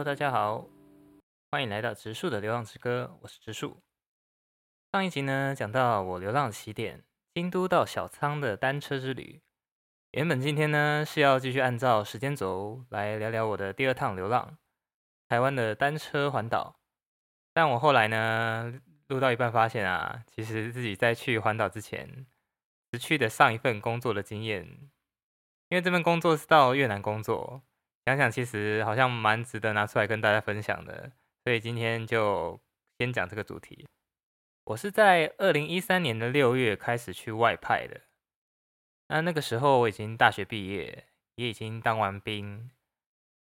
Hello，大家好，欢迎来到植树的流浪之歌，我是植树。上一集呢，讲到我流浪起点京都到小仓的单车之旅。原本今天呢是要继续按照时间轴来聊聊我的第二趟流浪——台湾的单车环岛。但我后来呢，录到一半发现啊，其实自己在去环岛之前，失去的上一份工作的经验，因为这份工作是到越南工作。想想其实好像蛮值得拿出来跟大家分享的，所以今天就先讲这个主题。我是在二零一三年的六月开始去外派的，那那个时候我已经大学毕业，也已经当完兵。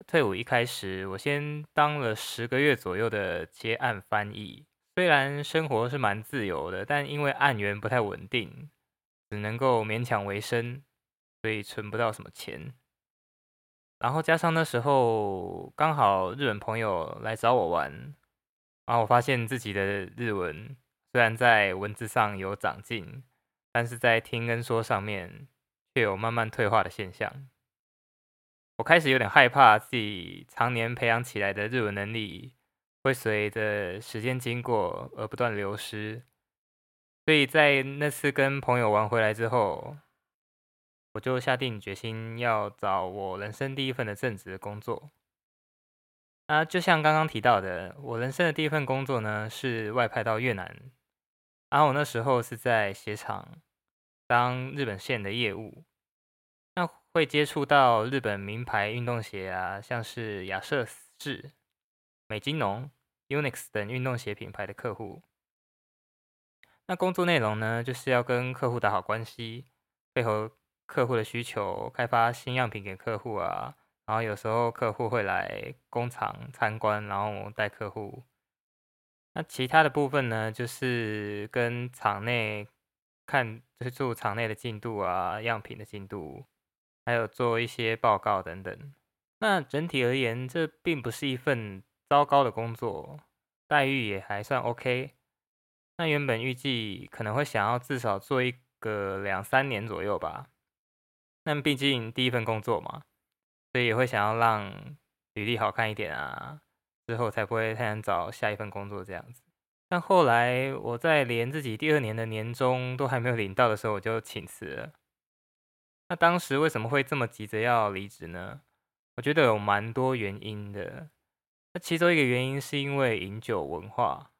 退伍一开始，我先当了十个月左右的接案翻译，虽然生活是蛮自由的，但因为案源不太稳定，只能够勉强维生，所以存不到什么钱。然后加上那时候刚好日本朋友来找我玩，然后我发现自己的日文虽然在文字上有长进，但是在听跟说上面却有慢慢退化的现象。我开始有点害怕自己常年培养起来的日文能力会随着时间经过而不断流失，所以在那次跟朋友玩回来之后。我就下定决心要找我人生第一份的正职工作。那就像刚刚提到的，我人生的第一份工作呢是外派到越南，然后我那时候是在鞋厂当日本线的业务，那会接触到日本名牌运动鞋啊，像是亚瑟士、美津浓、Unix 等运动鞋品牌的客户。那工作内容呢，就是要跟客户打好关系，配合。客户的需求，开发新样品给客户啊，然后有时候客户会来工厂参观，然后带客户。那其他的部分呢，就是跟厂内看，就是做厂内的进度啊，样品的进度，还有做一些报告等等。那整体而言，这并不是一份糟糕的工作，待遇也还算 OK。那原本预计可能会想要至少做一个两三年左右吧。那毕竟第一份工作嘛，所以也会想要让履历好看一点啊，之后才不会太难找下一份工作这样子。但后来我在连自己第二年的年终都还没有领到的时候，我就请辞了。那当时为什么会这么急着要离职呢？我觉得有蛮多原因的。那其中一个原因是因为饮酒文化。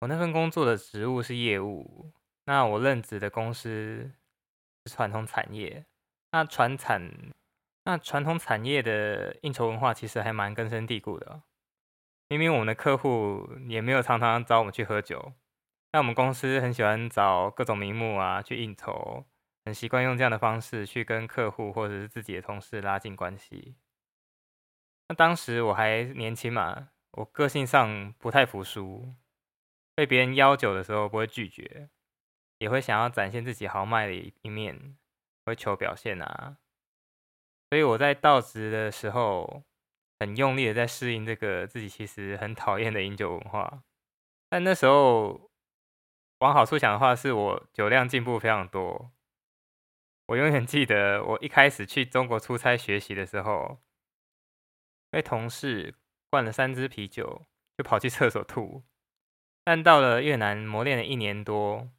我那份工作的职务是业务，那我任职的公司是传统产业。那传产，那传统产业的应酬文化其实还蛮根深蒂固的。明明我们的客户也没有常常找我们去喝酒，但我们公司很喜欢找各种名目啊去应酬，很习惯用这样的方式去跟客户或者是自己的同事拉近关系。那当时我还年轻嘛，我个性上不太服输，被别人邀酒的时候不会拒绝，也会想要展现自己豪迈的一面。会求表现啊，所以我在到职的时候很用力的在适应这个自己其实很讨厌的饮酒文化。但那时候往好处想的话，是我酒量进步非常多。我永远记得我一开始去中国出差学习的时候，被同事灌了三支啤酒，就跑去厕所吐。但到了越南磨练了一年多，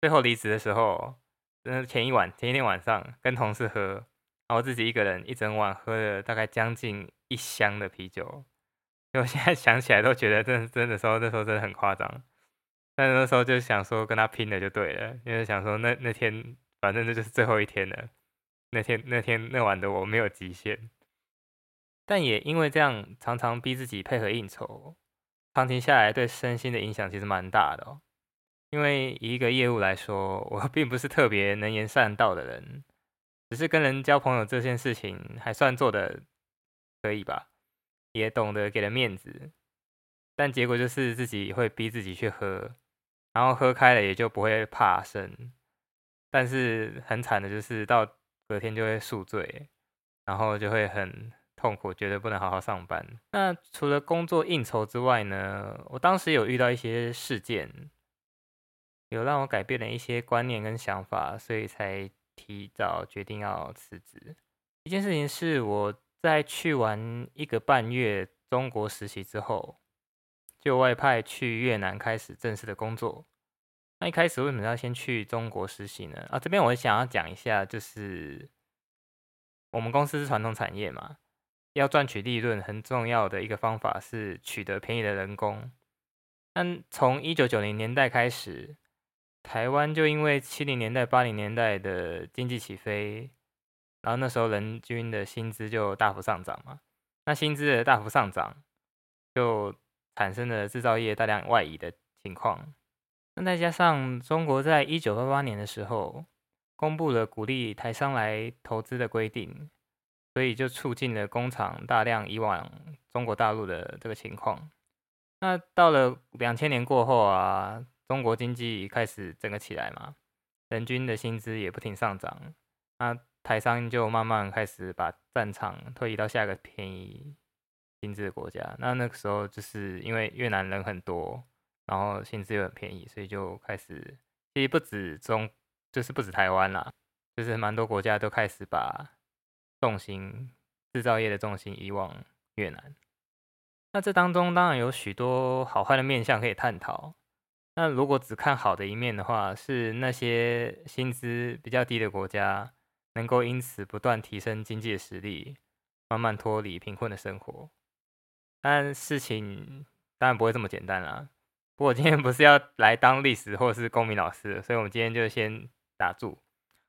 最后离职的时候。那前一晚，前一天晚上跟同事喝，然后自己一个人一整晚喝了大概将近一箱的啤酒。我 现在想起来都觉得，真真的时候那时候真的很夸张。但是那时候就想说跟他拼了就对了，因为想说那那天反正这就是最后一天了。那天那天那晚的我没有极限，但也因为这样常常逼自己配合应酬，长期下来对身心的影响其实蛮大的哦。因为以一个业务来说，我 并不是特别能言善道的人，只是跟人交朋友这件事情还算做的可以吧，也懂得给人面子，但结果就是自己会逼自己去喝，然后喝开了也就不会怕生，但是很惨的就是到隔天就会宿醉，然后就会很痛苦，觉得不能好好上班。那除了工作应酬之外呢，我当时有遇到一些事件。有让我改变了一些观念跟想法，所以才提早决定要辞职。一件事情是我在去完一个半月中国实习之后，就外派去越南开始正式的工作。那一开始为什么要先去中国实习呢？啊，这边我想要讲一下，就是我们公司是传统产业嘛，要赚取利润，很重要的一个方法是取得便宜的人工。但从一九九零年代开始，台湾就因为七零年代、八零年代的经济起飞，然后那时候人均的薪资就大幅上涨嘛。那薪资的大幅上涨，就产生了制造业大量外移的情况。那再加上中国在一九八八年的时候公布了鼓励台商来投资的规定，所以就促进了工厂大量移往中国大陆的这个情况。那到了两千年过后啊，中国经济开始整个起来嘛，人均的薪资也不停上涨，那台商就慢慢开始把战场推移到下一个便宜薪资的国家。那那个时候就是因为越南人很多。然后薪资又很便宜，所以就开始，其实不止中，就是不止台湾啦，就是蛮多国家都开始把重心制造业的重心移往越南。那这当中当然有许多好坏的面向可以探讨。那如果只看好的一面的话，是那些薪资比较低的国家能够因此不断提升经济实力，慢慢脱离贫困的生活。但事情当然不会这么简单啦。不过今天不是要来当历史或是公民老师，所以我们今天就先打住。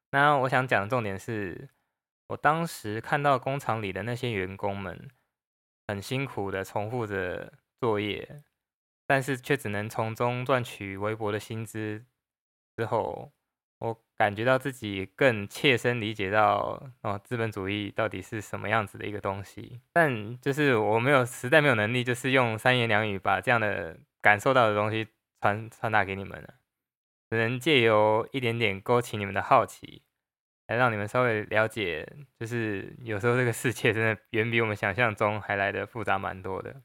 那我想讲的重点是，我当时看到工厂里的那些员工们很辛苦的重复着作业，但是却只能从中赚取微薄的薪资。之后，我感觉到自己更切身理解到哦，资本主义到底是什么样子的一个东西。但就是我没有实在没有能力，就是用三言两语把这样的。感受到的东西传传达给你们了，只能借由一点点勾起你们的好奇，来让你们稍微了解，就是有时候这个世界真的远比我们想象中还来的复杂蛮多的。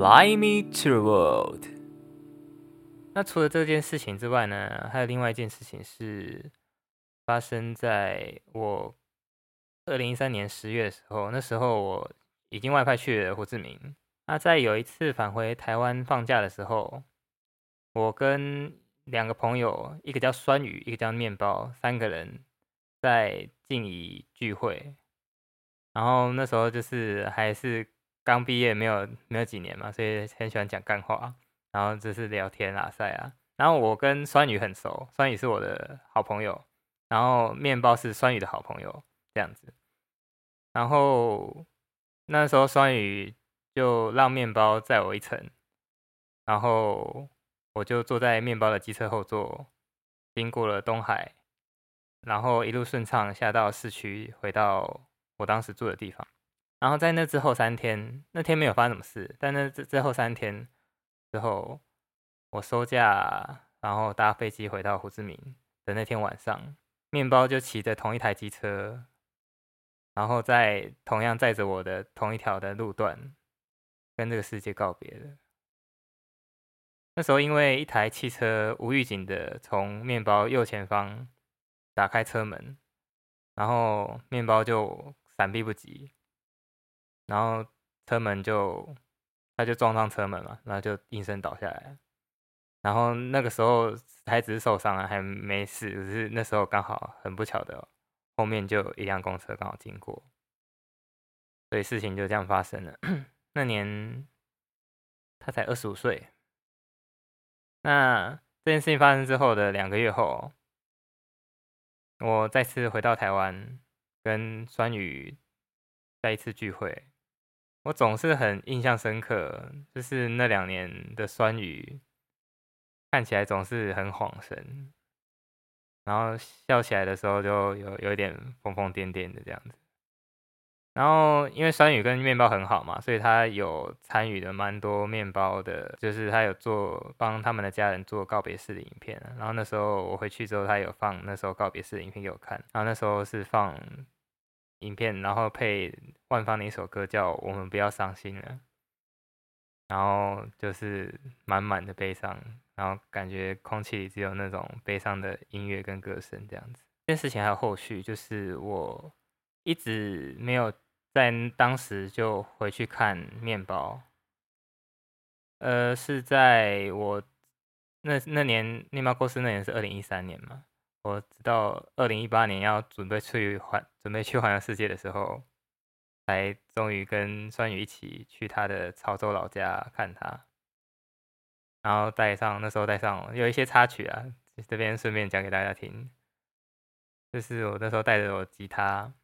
Fly me to the world。那除了这件事情之外呢，还有另外一件事情是发生在我。二零一三年十月的时候，那时候我已经外派去了胡志明。那在有一次返回台湾放假的时候，我跟两个朋友，一个叫酸雨，一个叫面包，三个人在静怡聚会。然后那时候就是还是刚毕业，没有没有几年嘛，所以很喜欢讲干话，然后就是聊天啊、赛啊。然后我跟酸雨很熟，酸雨是我的好朋友，然后面包是酸雨的好朋友。这样子，然后那时候酸雨就让面包载我一程，然后我就坐在面包的机车后座，经过了东海，然后一路顺畅下到市区，回到我当时住的地方。然后在那之后三天，那天没有发生什么事，但那之之后三天之后，我收假，然后搭飞机回到胡志明的那天晚上，面包就骑着同一台机车。然后在同样载着我的同一条的路段，跟这个世界告别了。那时候因为一台汽车无预警的从面包右前方打开车门，然后面包就闪避不及，然后车门就他就撞上车门了，然后就应声倒下来。然后那个时候还只是受伤了，还没事，只是那时候刚好很不巧的。后面就一辆公车刚好经过，所以事情就这样发生了。那年他才二十五岁。那这件事情发生之后的两个月后，我再次回到台湾，跟酸雨再一次聚会。我总是很印象深刻，就是那两年的酸雨看起来总是很恍神。然后笑起来的时候就有有一点疯疯癫癫的这样子，然后因为酸雨跟面包很好嘛，所以他有参与的蛮多面包的，就是他有做帮他们的家人做告别式的影片。然后那时候我回去之后，他有放那时候告别式的影片给我看。然后那时候是放影片，然后配万芳的一首歌叫《我们不要伤心了》，然后就是满满的悲伤。然后感觉空气里只有那种悲伤的音乐跟歌声这样子。这件事情还有后续，就是我一直没有在当时就回去看面包，呃，是在我那那年面包过世那年是二零一三年嘛，我直到二零一八年要准备去环准备去环游世界的时候，才终于跟酸雨一起去他的潮州老家看他，然后带上那时候带上有一些插曲啊，这边顺便讲给大家听。就是我那时候带着我吉他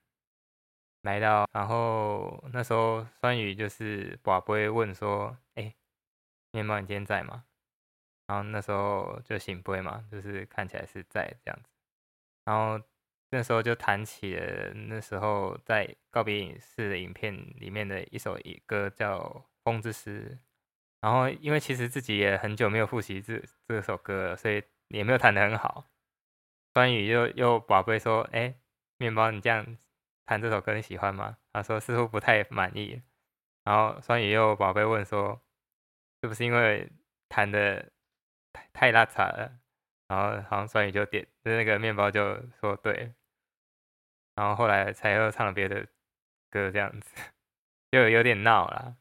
来到，然后那时候酸雨就是宝贝问说：“哎，面包你今天在吗？”然后那时候就醒杯嘛，就是看起来是在这样子。然后那时候就弹起了那时候在告别影视的影片里面的一首歌叫《风之诗》。然后因为其实自己也很久没有复习这这首歌了，所以也没有弹得很好。酸雨又又宝贝说：“哎，面包，你这样弹这首歌你喜欢吗？”他说：“似乎不太满意。”然后酸雨又宝贝问说：“是不是因为弹的太拉差了？”然后好像酸雨就点，那个面包就说：“对。”然后后来才又唱了别的歌，这样子就有点闹了。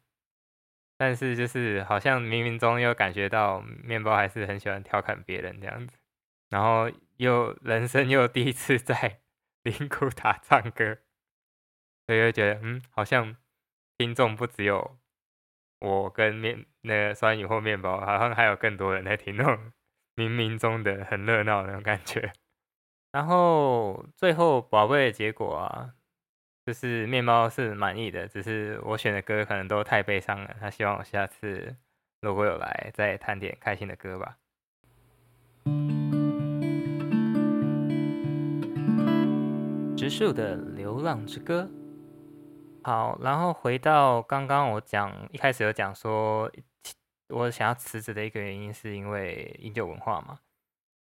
但是就是好像冥冥中又感觉到面包还是很喜欢调侃别人这样子。然后又人生又第一次在 灵谷塔唱歌，所以就觉得嗯，好像听众不只有我跟面那个酸雨或面包，好像还有更多人在听，那种冥冥中的很热闹那种感觉。然后最后宝贝的结果啊，就是面包是满意的，只是我选的歌可能都太悲伤了，他希望我下次如果有来再弹点开心的歌吧。植树的流浪之歌。好，然后回到刚刚我讲一开始有讲说，我想要辞职的一个原因是因为饮酒文化嘛。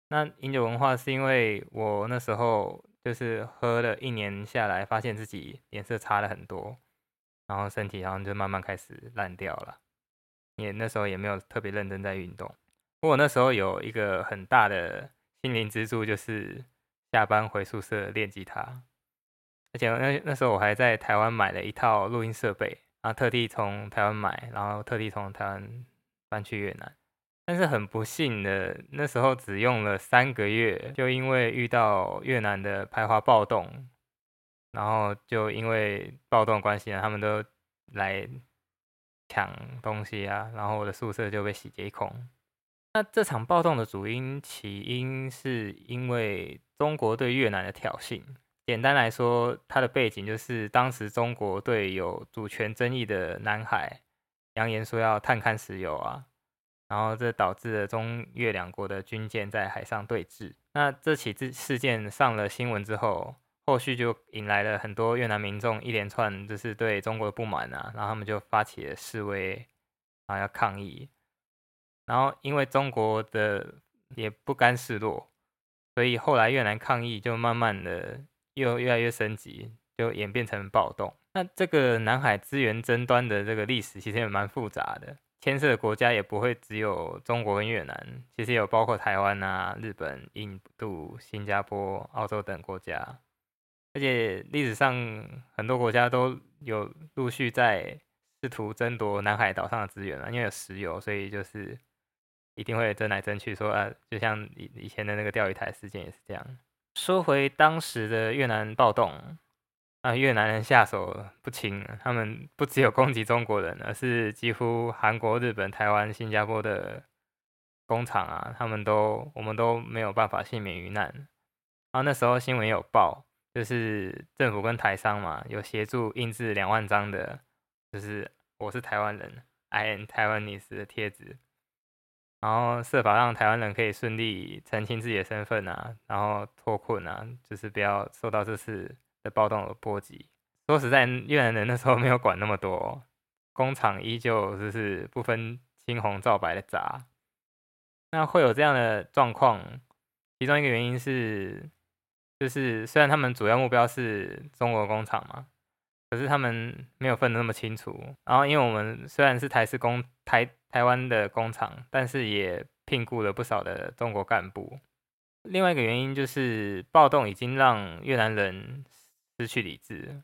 那饮酒文化是因为我那时候就是喝了一年下来，发现自己脸色差了很多，然后身体好像就慢慢开始烂掉了。也那时候也没有特别认真在运动。不过那时候有一个很大的心灵支柱，就是。下班回宿舍练吉他，而且那那时候我还在台湾买了一套录音设备，然后特地从台湾买，然后特地从台湾搬去越南。但是很不幸的，那时候只用了三个月，就因为遇到越南的排华暴动，然后就因为暴动关系呢，他们都来抢东西啊，然后我的宿舍就被洗劫一空。那这场暴动的主因起因是因为中国对越南的挑衅。简单来说，它的背景就是当时中国对有主权争议的南海扬言说要探勘石油啊，然后这导致了中越两国的军舰在海上对峙。那这起事事件上了新闻之后，后续就引来了很多越南民众一连串就是对中国的不满啊，然后他们就发起了示威，然后要抗议。然后，因为中国的也不甘示弱，所以后来越南抗议就慢慢的又越来越升级，就演变成暴动。那这个南海资源争端的这个历史其实也蛮复杂的，牵涉的国家也不会只有中国跟越南，其实有包括台湾啊、日本、印度、新加坡、澳洲等国家，而且历史上很多国家都有陆续在试图争夺南海岛上的资源啊，因为有石油，所以就是。一定会争来争去，说啊，就像以以前的那个钓鱼台事件也是这样。说回当时的越南暴动，啊，越南人下手不轻，他们不只有攻击中国人，而是几乎韩国、日本、台湾、新加坡的工厂啊，他们都我们都没有办法幸免于难。然后那时候新闻有报，就是政府跟台商嘛，有协助印制两万张的，就是我是台湾人，I am Taiwanese 的贴纸。然后设法让台湾人可以顺利澄清自己的身份啊，然后脱困啊，就是不要受到这次的暴动的波及。说实在，越南人那时候没有管那么多，工厂依旧就是不分青红皂白的砸。那会有这样的状况，其中一个原因是，就是虽然他们主要目标是中国工厂嘛。可是他们没有分的那么清楚，然后因为我们虽然是台式工台台湾的工厂，但是也聘雇了不少的中国干部，另外一个原因就是暴动已经让越南人失去理智。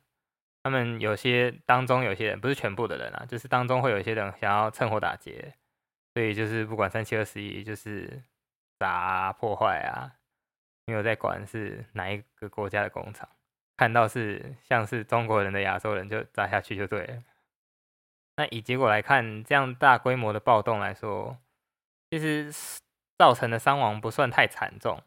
他们有些当中有些人不是全部的人啊，就是当中会有一些人想要趁火打劫，所以就是不管三七二十一，就是砸破坏啊，没有在管是哪一个国家的工厂，看到是像是中国人的亚洲人就砸下去就对了。那以结果来看，这样大规模的暴动来说，其实造成的伤亡不算太惨重，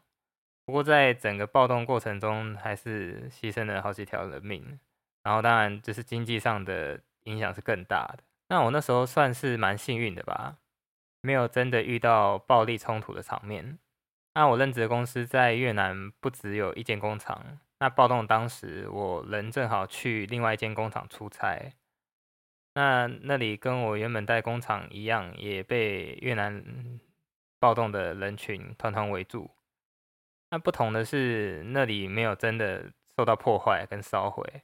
不过在整个暴动过程中，还是牺牲了好几条人命。然后当然就是经济上的影响是更大的。那我那时候算是蛮幸运的吧，没有真的遇到暴力冲突的场面。那我任职的公司在越南不只有一间工厂。那暴动当时我人正好去另外一间工厂出差，那那里跟我原本在工厂一样，也被越南暴动的人群团团围住。那不同的是，那里没有真的受到破坏跟烧毁。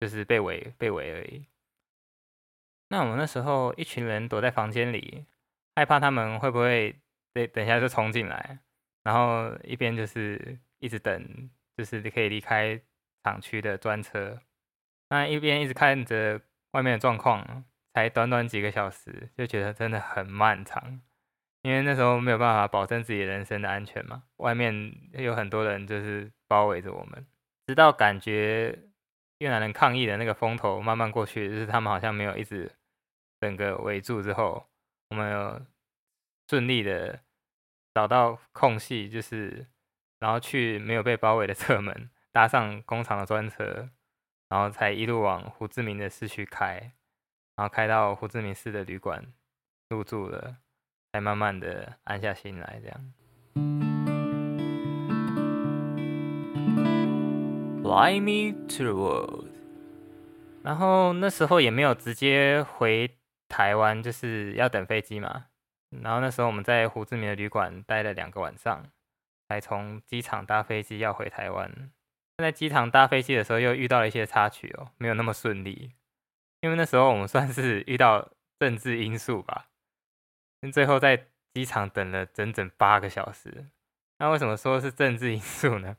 就是被围被围而已。那我们那时候一群人躲在房间里，害怕他们会不会等等下就冲进来，然后一边就是一直等，就是可以离开厂区的专车。那一边一直看着外面的状况，才短短几个小时，就觉得真的很漫长。因为那时候没有办法保证自己人身的安全嘛，外面有很多人就是包围着我们，直到感觉。越南人抗议的那个风头慢慢过去，就是他们好像没有一直整个围住之后，我们有顺利的找到空隙，就是然后去没有被包围的侧门，搭上工厂的专车，然后才一路往胡志明的市区开，然后开到胡志明市的旅馆入住了，才慢慢的安下心来，这样。Fly me to the world。然后那时候也没有直接回台湾，就是要等飞机嘛。然后那时候我们在胡志明的旅馆待了两个晚上，才从机场搭飞机要回台湾。在机场搭飞机的时候又遇到了一些插曲哦，没有那么顺利。因为那时候我们算是遇到政治因素吧，最后在机场等了整整八个小时。那为什么说是政治因素呢？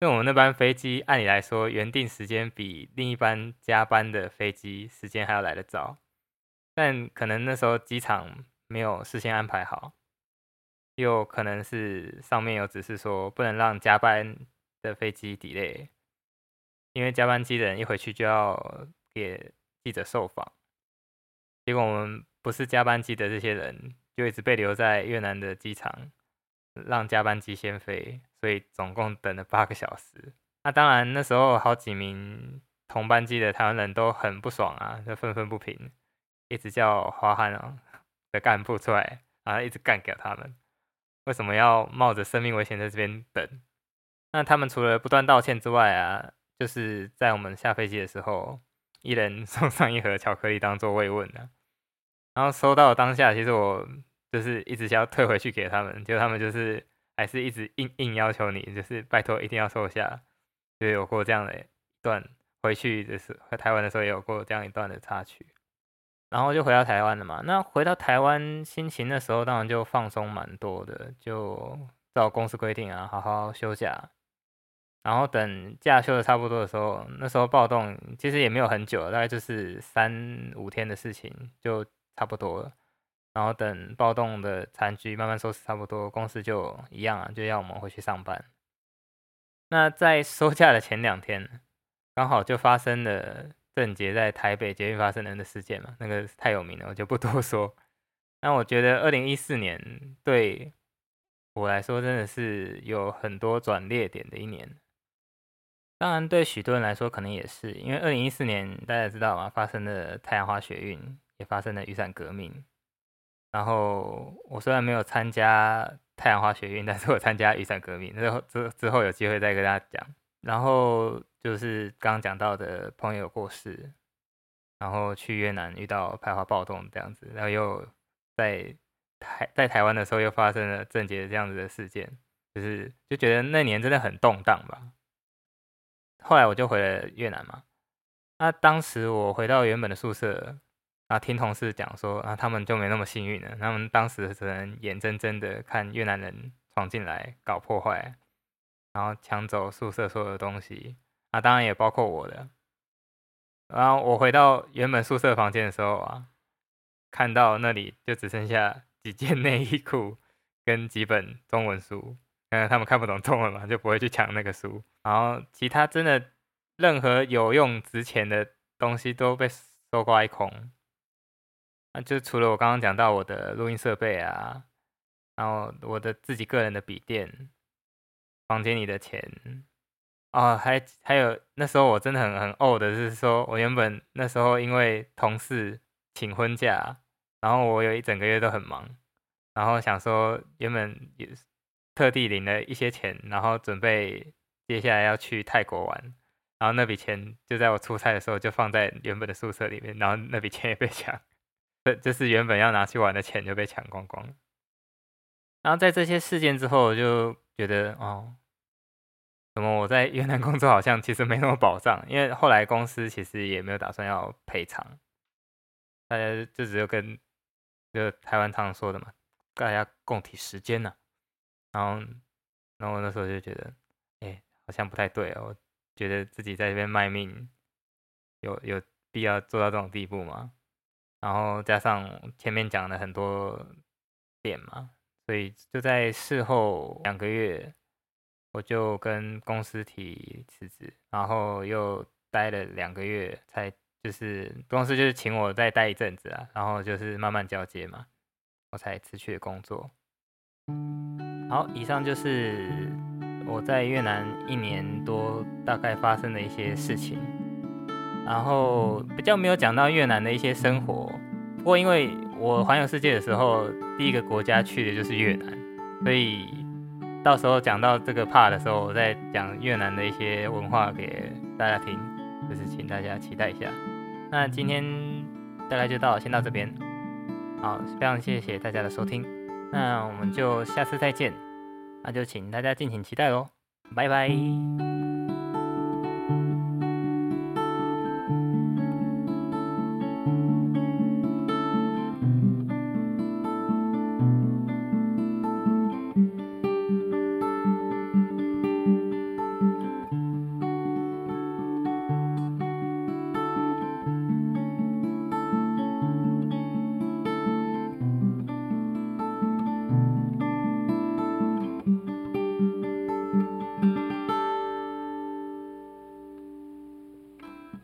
因为我们那班飞机按理来说原定时间比另一班加班的飞机时间还要来得早，但可能那时候机场没有事先安排好，又可能是上面有指示说不能让加班的飞机 delay，因为加班机的人一回去就要给记者受访，结果我们不是加班机的这些人就一直被留在越南的机场，让加班机先飞。所以总共等了八个小时。那当然，那时候好几名同班机的台湾人都很不爽啊，就愤愤不平，一直叫华汉 的干部出来，然后一直干给他们。为什么要冒着生命危险在这边等？那他们除了不断道歉之外啊，就是在我们下飞机的时候，一人送上一盒巧克力当做慰问的。然后收到当下，其实我就是一直想要退回去给他们，结果他们就是。还是一直硬硬要求你，就是拜托一定要收下，就有过这样的一段回去的时候，台湾的时候也有过这样一段的插曲，然后就回到台湾了嘛。那回到台湾心情的时候，当然就放松蛮多的，就照公司规定啊，好好休假。然后等假休的差不多的时候，那时候暴动其实也没有很久，大概就是三五天的事情，就差不多了。然后等暴动的残局慢慢收拾差不多，公司就一样啊，就要我们回去上班。那在 收假的前两天，刚好就发生了郑捷在台北捷运发生的事件嘛，那个太有名了，我就不多 说。那我觉得二零一四年对我来说真的是有很多转捩点的一年，当然对许多人来说可能也是，因为二零一四年大家知道嘛，发生了太阳花学运，也发生了雨伞革命。然后我虽然没有参加太阳花学运，但是我参加雨伞革命。之后之之后有机会再跟大家讲。然后就是刚刚讲到的朋友过世，然后去越南遇到排华暴动这样子，然后又在台在台湾的时候又发生了郑捷这样子的事件，就是就觉得那年真的很动荡吧。后来我就回了越南嘛，那当时我回到原本的宿舍。啊，听同事讲说，啊，他们就没那么幸运了。他们当时只能眼睁睁的看越南人闯进来搞破坏，然后抢走宿舍所有的东西，啊，当然也包括我的。然后我回到原本宿舍房间的时候啊，看到那里就只剩下几件内衣裤跟几本中文书，因为他们看不懂中文嘛，就不会去抢那个书。然后其他真的任何有用、值钱的东西都被收刮一空。那就除了我刚刚讲到我的录音设备啊，然后我的自己个人的笔电，房间里的钱，哦，还还有那时候我真的很很呕的是说，我原本那时候因为同事请婚假，然后我有一整个月都很忙，然后想说原本也特地领了一些钱，然后准备接下来要去泰国玩，然后那笔钱就在我出差的时候就放在原本的宿舍里面，然后那笔钱也被抢。这就是原本要拿去玩的钱就被抢光光。然后在这些事件之后，我就觉得哦，怎么我在越南工作好像其实没什么保障？因为后来公司其实也没有打算要赔偿，大家就只有跟就台湾常说的嘛，大家共体时间呢。然后，然后那时候就觉得，哎，好像不太对哦，觉得自己在这边卖命，有有必要做到这种地步吗？然后加上前面讲的很多点嘛，所以就在事后两个月，我就跟公司提辞职，然后又待了两个月，才就是公司就是请我再待一阵子啊，然后就是慢慢交接嘛，我才辞去了工作。好，以上就是我在越南一年多大概发生的一些事情。然后比较没有讲到越南的一些生活，不过因为我环游世界的时候，第一个国家去的就是越南，所以到时候讲到这个怕的时候，我再讲越南的一些文化给大家听，就是请大家期待一下。那今天大概就到先到这边，好，非常谢谢大家的收听，那我们就下次再见，那就请大家敬请期待喽，拜拜。